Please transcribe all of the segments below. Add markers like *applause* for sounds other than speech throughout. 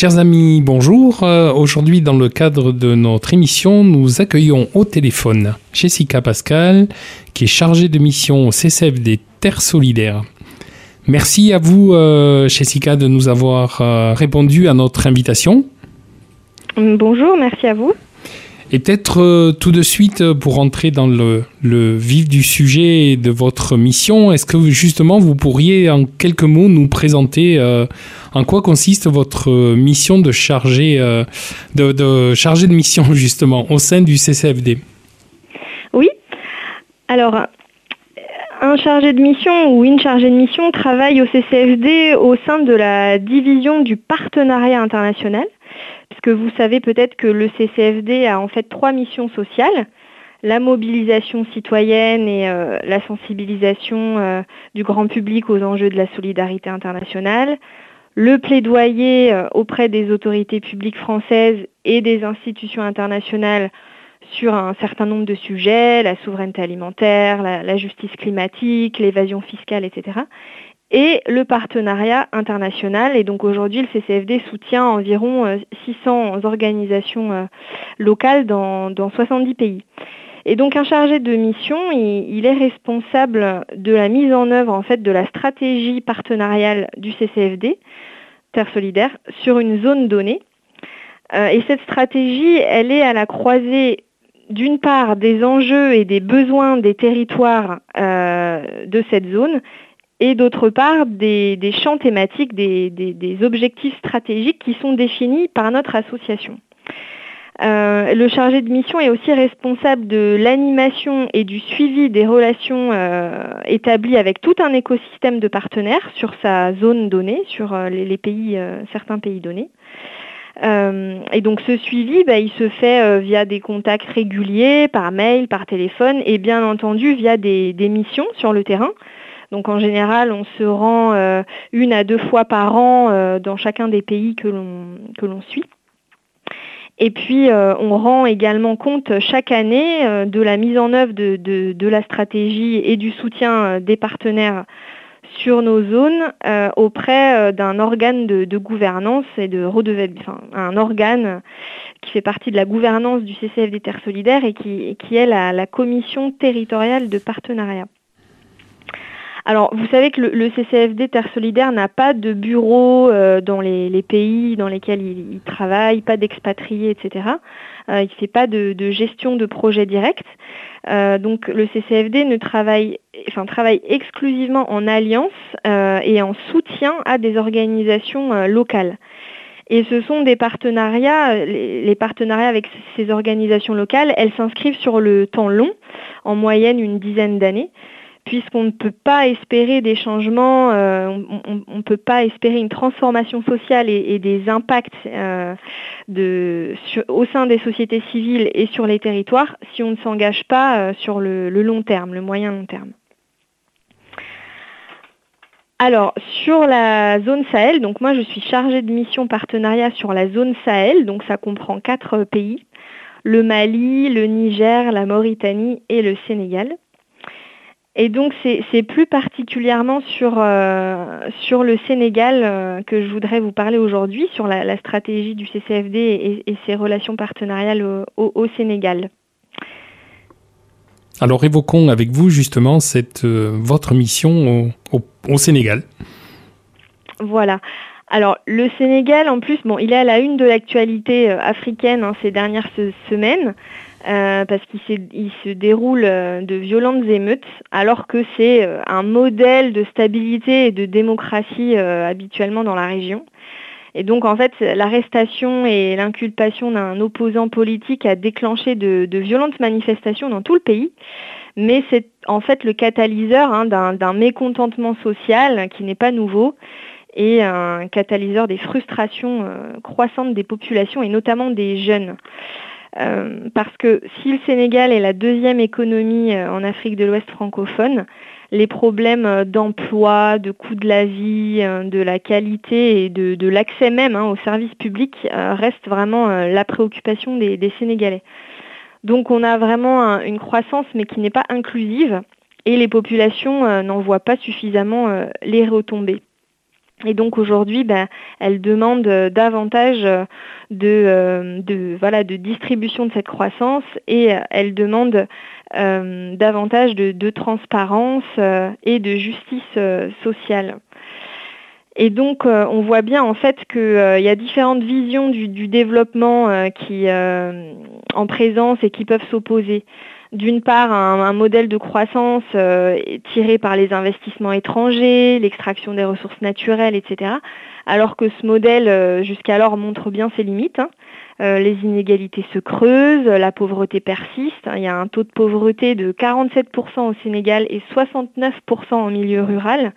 Chers amis, bonjour. Euh, Aujourd'hui, dans le cadre de notre émission, nous accueillons au téléphone Jessica Pascal, qui est chargée de mission au CCF des Terres Solidaires. Merci à vous, euh, Jessica, de nous avoir euh, répondu à notre invitation. Bonjour, merci à vous. Et peut-être euh, tout de suite, euh, pour entrer dans le, vif du sujet de votre mission, est-ce que justement vous pourriez en quelques mots nous présenter euh, en quoi consiste votre mission de chargé, de chargé de mission *laughs* justement au sein du CCFD Oui. Alors, un chargé de mission ou une chargée de mission travaille au CCFD au sein de la division du partenariat international. Parce que vous savez peut-être que le CCFD a en fait trois missions sociales. La mobilisation citoyenne et euh, la sensibilisation euh, du grand public aux enjeux de la solidarité internationale. Le plaidoyer euh, auprès des autorités publiques françaises et des institutions internationales sur un certain nombre de sujets, la souveraineté alimentaire, la justice climatique, l'évasion fiscale, etc. Et le partenariat international. Et donc aujourd'hui, le CCFD soutient environ euh, 600 organisations euh, locales dans, dans 70 pays. Et donc un chargé de mission, il, est responsable de la mise en œuvre en fait de la stratégie partenariale du CCFD, Terre solidaire, sur une zone donnée. Euh, et cette stratégie, elle est à la croisée d'une part des enjeux et des besoins des territoires euh, de cette zone et d'autre part des, champs thématiques, des, objectifs stratégiques qui sont définis par notre association. Euh, le chargé de mission est aussi responsable de l'animation et du suivi des relations euh, établies avec tout un écosystème de partenaires sur sa zone donnée, sur euh, les, pays, certains pays donnés. Et donc ce suivi, bah, il se fait via des contacts réguliers, par mail, par téléphone et bien entendu via des missions sur le terrain. Donc en général, on se rend euh, une à deux fois par an euh, dans chacun des pays que l'on suit. Et puis, euh, on rend également compte chaque année de la mise en œuvre de, la stratégie et du soutien des partenaires sur nos zones auprès d'un organe de, gouvernance et de enfin, un organe qui fait partie de la gouvernance du CCF des Terres Solidaires et qui, est la commission territoriale de partenariat. Alors, vous savez que le, CCFD Terre Solidaire n'a pas de bureau euh, dans les, pays dans lesquels il, il travaille, pas d'expatriés, etc. Euh, il ne fait pas de, gestion de projet direct. Euh, donc, le CCFD ne travaille, enfin, travaille exclusivement en alliance et en soutien à des organisations locales. Et ce sont des partenariats, les partenariats avec ces organisations locales, elles s'inscrivent sur le temps long, en moyenne une dizaine d'années puisqu'on ne peut pas espérer des changements, euh, on ne peut pas espérer une transformation sociale et, des impacts euh, au sein des sociétés civiles et sur les territoires si on ne s'engage pas euh, sur le, le, long terme, le moyen long terme. Alors, sur la zone Sahel, donc moi je suis chargée de mission partenariat sur la zone Sahel, donc ça comprend quatre pays, le Mali, le Niger, la Mauritanie et le Sénégal. Et donc c'est plus particulièrement sur, euh, sur le Sénégal euh, que je voudrais vous parler aujourd'hui, sur la, la, stratégie du CCFD et, et ses relations partenariales au, au, au, Sénégal. Alors évoquons avec vous justement cette, euh, votre mission au, au, Sénégal. Voilà. Alors le Sénégal, en plus, bon, il est à la une de l'actualité africaine hein, ces dernières se semaines. Euh, parce qu'il se déroule euh, de violentes émeutes, alors que c'est euh, un modèle de stabilité et de démocratie euh, habituellement dans la région. Et donc, en fait, l'arrestation et l'inculpation d'un opposant politique a déclenché de, de, violentes manifestations dans tout le pays. Mais c'est en fait le catalyseur hein, d'un mécontentement social qui n'est pas nouveau et un catalyseur des frustrations euh, croissantes des populations et notamment des jeunes. Parce que si le Sénégal est la deuxième économie en Afrique de l'Ouest francophone, les problèmes d'emploi, de coût de la vie, de la qualité et de, l'accès même hein, aux services publics restent vraiment la préoccupation des, Sénégalais. Donc on a vraiment une croissance mais qui n'est pas inclusive et les populations n'en voient pas suffisamment les retombées. Et donc aujourd'hui, ben, elle demande euh, davantage euh, euh, de, voilà, de distribution de cette croissance et elle demande davantage de, transparence et de justice sociale. Et donc, on voit bien en fait qu'il y a différentes visions du, développement qui en présence et qui peuvent s'opposer d'une part un, modèle de croissance euh, tiré par les investissements étrangers, l'extraction des ressources naturelles, etc. Alors que ce modèle euh, jusqu'alors montre bien ses limites. Hein. Euh, les inégalités se creusent, la pauvreté persiste. Il y a un taux de pauvreté de 47% au Sénégal et 69% en milieu rural.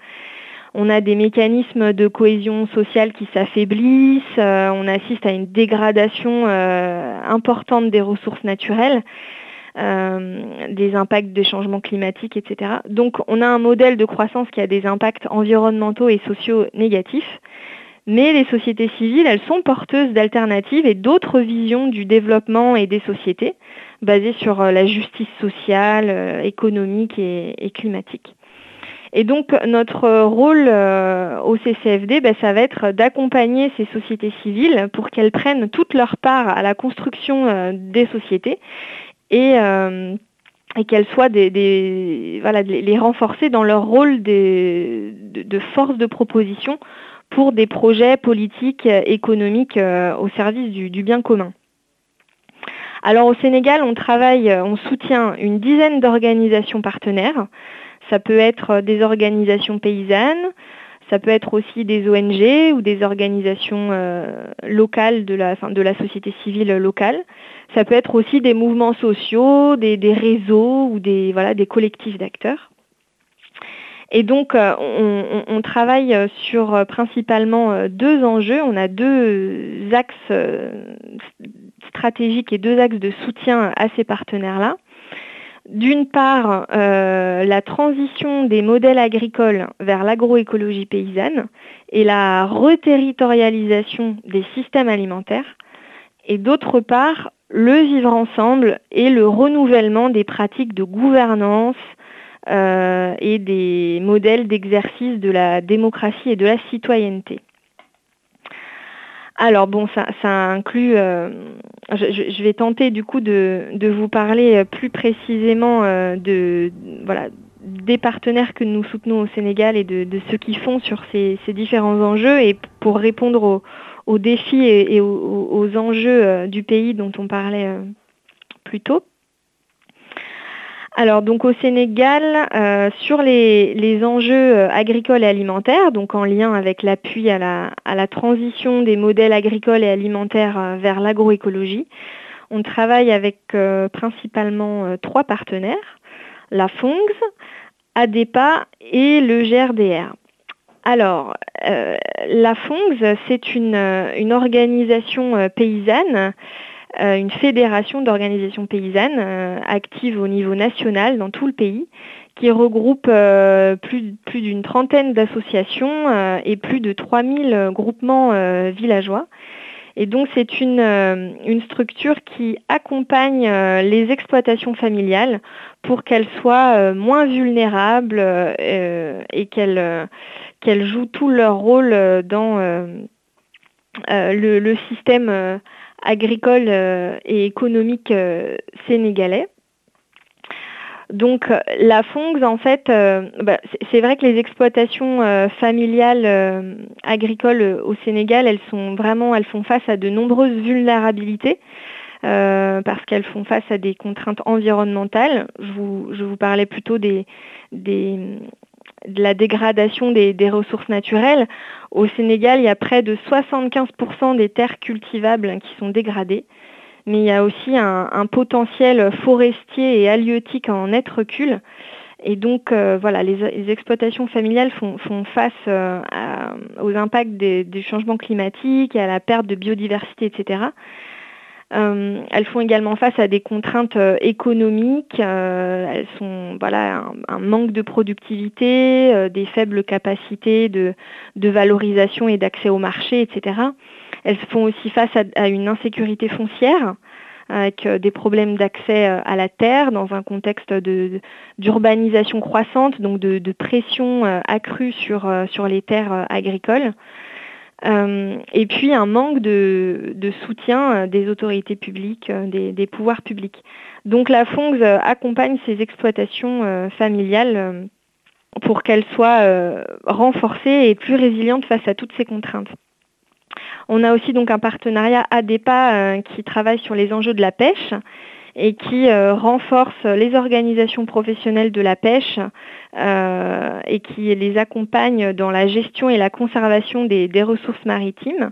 On a des mécanismes de cohésion sociale qui s'affaiblissent, on assiste à une dégradation importante des ressources naturelles. Euh, des impacts des changements climatiques, etc. Donc on a un modèle de croissance qui a des impacts environnementaux et sociaux négatifs. Mais les sociétés civiles, elles sont porteuses d'alternatives et d'autres visions du développement et des sociétés, basées sur euh, la justice sociale, euh, économique et, climatique. Et donc notre rôle au CCFD, ben, ça va être d'accompagner ces sociétés civiles pour qu'elles prennent toute leur part à la construction des sociétés et, euh, et qu'elles soient des, les renforcer dans leur rôle de, force de proposition pour des projets politiques, économiques euh, au service du, bien commun. Alors au Sénégal, on travaille, on soutient une dizaine d'organisations partenaires. Ça peut être des organisations paysannes, ça peut être aussi des ONG ou des organisations euh, locales de la, société civile locale. Ça peut être aussi des mouvements sociaux, des, réseaux ou des, collectifs d'acteurs. Et donc, euh, on, travaille sur euh, principalement deux enjeux. On a deux axes stratégiques et deux axes de soutien à ces partenaires-là. D'une part, euh, la transition des modèles agricoles vers l'agroécologie paysanne et la reterritorialisation des systèmes alimentaires. Et d'autre part, le vivre ensemble et le renouvellement des pratiques de gouvernance euh, et des modèles d'exercice de la démocratie et de la citoyenneté. Alors bon, ça, inclut, euh, je, vais tenter du coup de, vous parler euh, plus précisément euh, de, voilà, des partenaires que nous soutenons au Sénégal et de, ce qu'ils font sur ces, différents enjeux et pour répondre aux, défis et, aux, enjeux du pays dont on parlait plus tôt. Alors donc au Sénégal, euh, sur les, enjeux euh, agricoles et alimentaires, donc en lien avec l'appui à la, transition des modèles agricoles et alimentaires euh, vers l'agroécologie, on travaille avec principalement trois partenaires, la FONGS, ADEPA et le GRDR. Alors, la FONGS, c'est une, une organisation paysanne une fédération d'organisations paysannes euh, active au niveau national dans tout le pays qui regroupe euh, plus, plus d'une trentaine d'associations et plus de 3000 groupements villageois. Et donc c'est une, une, structure qui accompagne les exploitations familiales pour qu'elles soient moins vulnérables et qu'elles jouent tout leur rôle dans le, système agricole euh, et économique euh, sénégalais. Donc la FONGS, en fait, euh, bah, c'est vrai que les exploitations familiales agricoles au Sénégal, elles sont vraiment, elles font face à de nombreuses vulnérabilités. parce qu'elles font face à des contraintes environnementales. Je vous, parlais plutôt des, de la dégradation des, ressources naturelles. Au Sénégal, il y a près de 75% des terres cultivables qui sont dégradées, mais il y a aussi un, potentiel forestier et halieutique en net recul. Et donc, euh, voilà, les, exploitations familiales font, face euh, aux impacts des, changements climatiques à la perte de biodiversité, etc. elles font également face à des contraintes économiques. elles sont voilà un, manque de productivité, des faibles capacités de, valorisation et d'accès au marché, etc. Elles font aussi face à une insécurité foncière avec euh, des problèmes d'accès euh, à la terre dans un contexte d'urbanisation croissante, donc de, pression euh, accrue sur, sur les terres agricoles. Et puis un manque de, soutien des autorités publiques, des, pouvoirs publics. Donc la FONGS accompagne ces exploitations familiales pour qu'elles soient renforcées et plus résilientes face à toutes ces contraintes. On a aussi donc un partenariat ADEPA euh, qui travaille sur les enjeux de la pêche et qui euh, renforce les organisations professionnelles de la pêche euh, et qui les accompagne dans la gestion et la conservation des, ressources maritimes.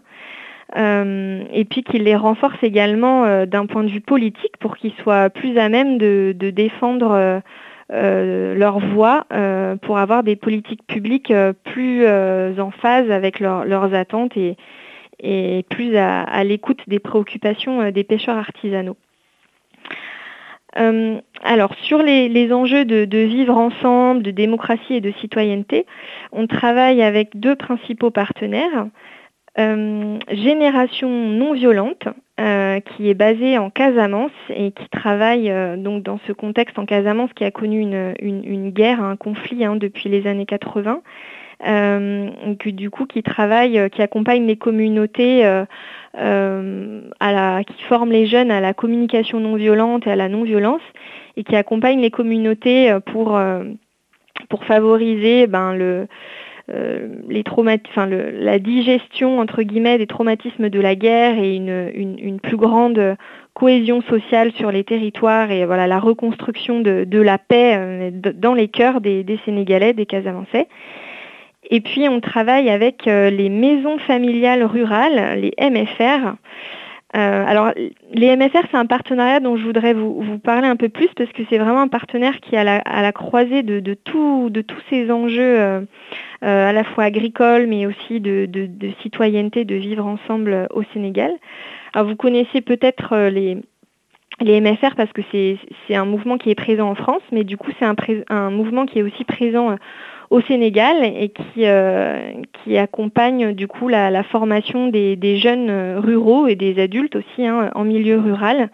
et puis qui les renforce également d'un point de vue politique pour qu'ils soient plus à même de, défendre leur voix pour avoir des politiques publiques plus en phase avec leurs attentes et, plus à, l'écoute des préoccupations euh, des pêcheurs artisanaux. Euh, alors sur les, enjeux de, vivre ensemble, de démocratie et de citoyenneté, on travaille avec deux principaux partenaires. Euh, Génération non violente, qui est basée en Casamance et qui travaille donc dans ce contexte en Casamance qui a connu une, guerre, un conflit hein, depuis les années 80 euh, du coup qui travaille, euh, qui accompagne les communautés euh, à la, qui forment les jeunes à la communication non violente et à la non-violence et qui accompagne les communautés pour, pour favoriser ben, le, la digestion entre guillemets des traumatismes de la guerre et une, une, plus grande cohésion sociale sur les territoires et voilà la reconstruction de, la paix dans les cœurs des, des Sénégalais, des Casamançais. Et puis on travaille avec euh, les maisons familiales rurales, les MFR. Euh, alors les MFR, c'est un partenariat dont je voudrais vous, parler un peu plus parce que c'est vraiment un partenaire qui est à la, croisée de, tous ces enjeux euh, à la fois agricoles mais aussi de, citoyenneté, de vivre ensemble au Sénégal. Alors vous connaissez peut-être les, MFR parce que c'est un mouvement qui est présent en France, mais du coup c'est un, mouvement qui est aussi présent au Sénégal et qui, euh, qui accompagne du coup la, formation des, jeunes ruraux et des adultes aussi hein, en milieu rural.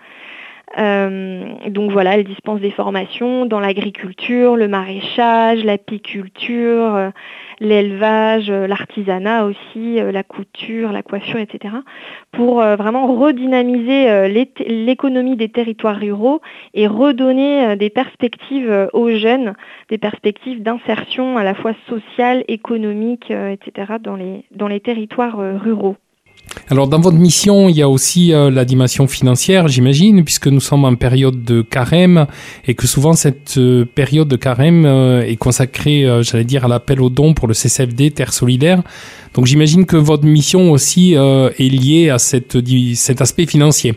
Euh, donc voilà, elle dispense des formations dans l'agriculture, le maraîchage, l'apiculture, euh, l'élevage, euh, l'artisanat aussi, la couture, la coiffure, etc. pour vraiment redynamiser l'économie des territoires ruraux et redonner des perspectives aux jeunes, des perspectives d'insertion à la fois sociale, économique, etc. dans les, dans les territoires ruraux. Alors dans votre mission, il y a aussi euh, la dimension financière, j'imagine, puisque nous sommes en période de carême et que souvent cette euh, période de carême euh, est consacrée, j'allais dire, à l'appel aux dons pour le CCFD Terre Solidaire. Donc j'imagine que votre mission aussi est liée à cet aspect financier.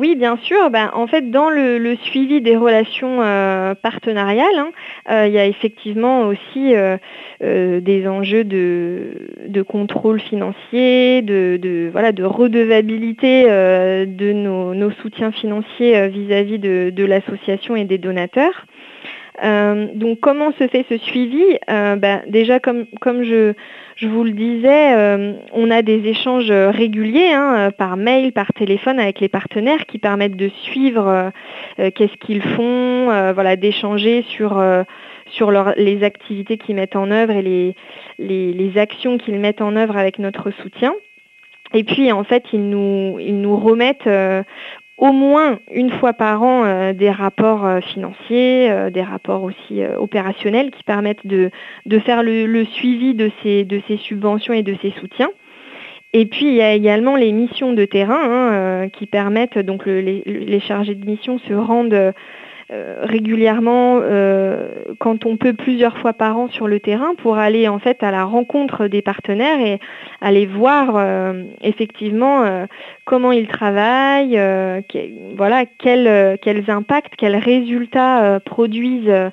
Oui, bien sûr. Ben, en fait, dans le, suivi des relations euh, partenariales, hein, euh, il y a effectivement aussi euh, des enjeux de, contrôle financier, de, redevabilité de nos, soutiens financiers vis-à-vis de, l'association et des donateurs. Donc comment se fait ce suivi? Ben, Déjà, comme, comme je, je vous le disais, euh, on a des échanges réguliers hein, euh, par mail, par téléphone avec les partenaires qui permettent de suivre euh, qu'est-ce qu'ils font, voilà, d'échanger sur, sur les activités qu'ils mettent en œuvre et les, les, actions qu'ils mettent en œuvre avec notre soutien. Et puis en fait, ils nous, ils nous remettent au moins une fois par an euh, des rapports euh, financiers, euh, des rapports aussi opérationnels qui permettent de, faire le, suivi de ces, subventions et de ces soutiens. Et puis il y a également les missions de terrain hein, qui permettent, donc les, chargés de mission se rendent régulièrement, euh, quand on peut plusieurs fois par an sur le terrain, pour aller en fait à la rencontre des partenaires et aller voir euh, effectivement comment ils travaillent, voilà quels, impacts, quels résultats produisent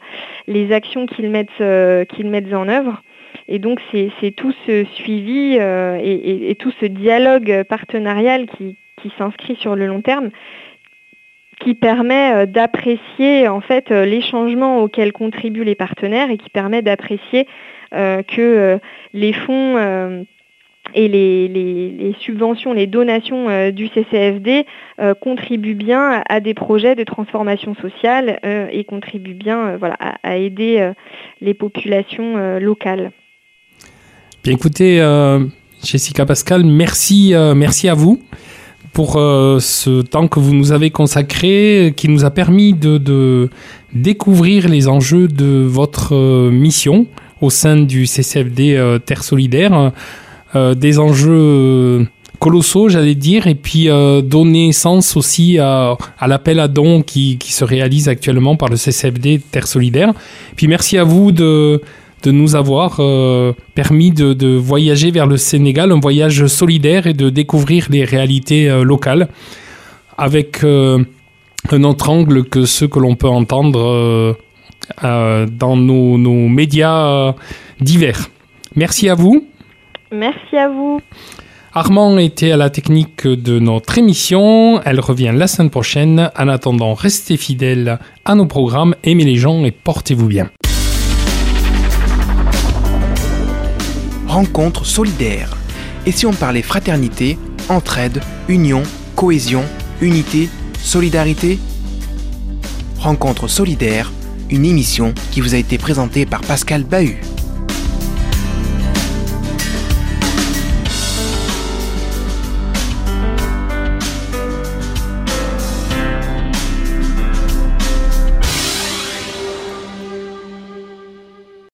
les actions qu'ils mettent, qu'ils mettent en œuvre. Et donc c'est tout ce suivi et, tout ce dialogue partenarial qui s'inscrit sur le long terme, qui permet d'apprécier en fait les changements auxquels contribuent les partenaires et qui permet d'apprécier que les fonds et les, subventions, les donations euh, du CCFD euh, contribuent bien à, des projets de transformation sociale euh, et contribuent bien à, aider les populations locales. Bien écoutez, Jessica Pascal, merci, merci à vous pour ce temps que vous nous avez consacré, qui nous a permis de découvrir les enjeux de votre mission au sein du CCFD Terre Solidaire. Euh, des enjeux euh, colossaux, j'allais dire, et puis euh, donner sens aussi à, l'appel à dons qui, se réalise actuellement par le CCFD Terre Solidaire. Puis merci à vous de, de nous avoir permis de, voyager vers le Sénégal, un voyage solidaire et de découvrir les réalités locales avec un autre angle que ceux que l'on peut entendre dans nos, nos médias divers. Merci à vous. Merci à vous. Armand était à la technique de notre émission. Elle revient la semaine prochaine. En attendant, restez fidèles à nos programmes, aimez les gens et portez-vous bien. Rencontre solidaire. Et si on parlait fraternité, entraide, union, cohésion, unité, solidarité? Rencontre solidaire, une émission qui vous a été présentée par Pascal Bahut.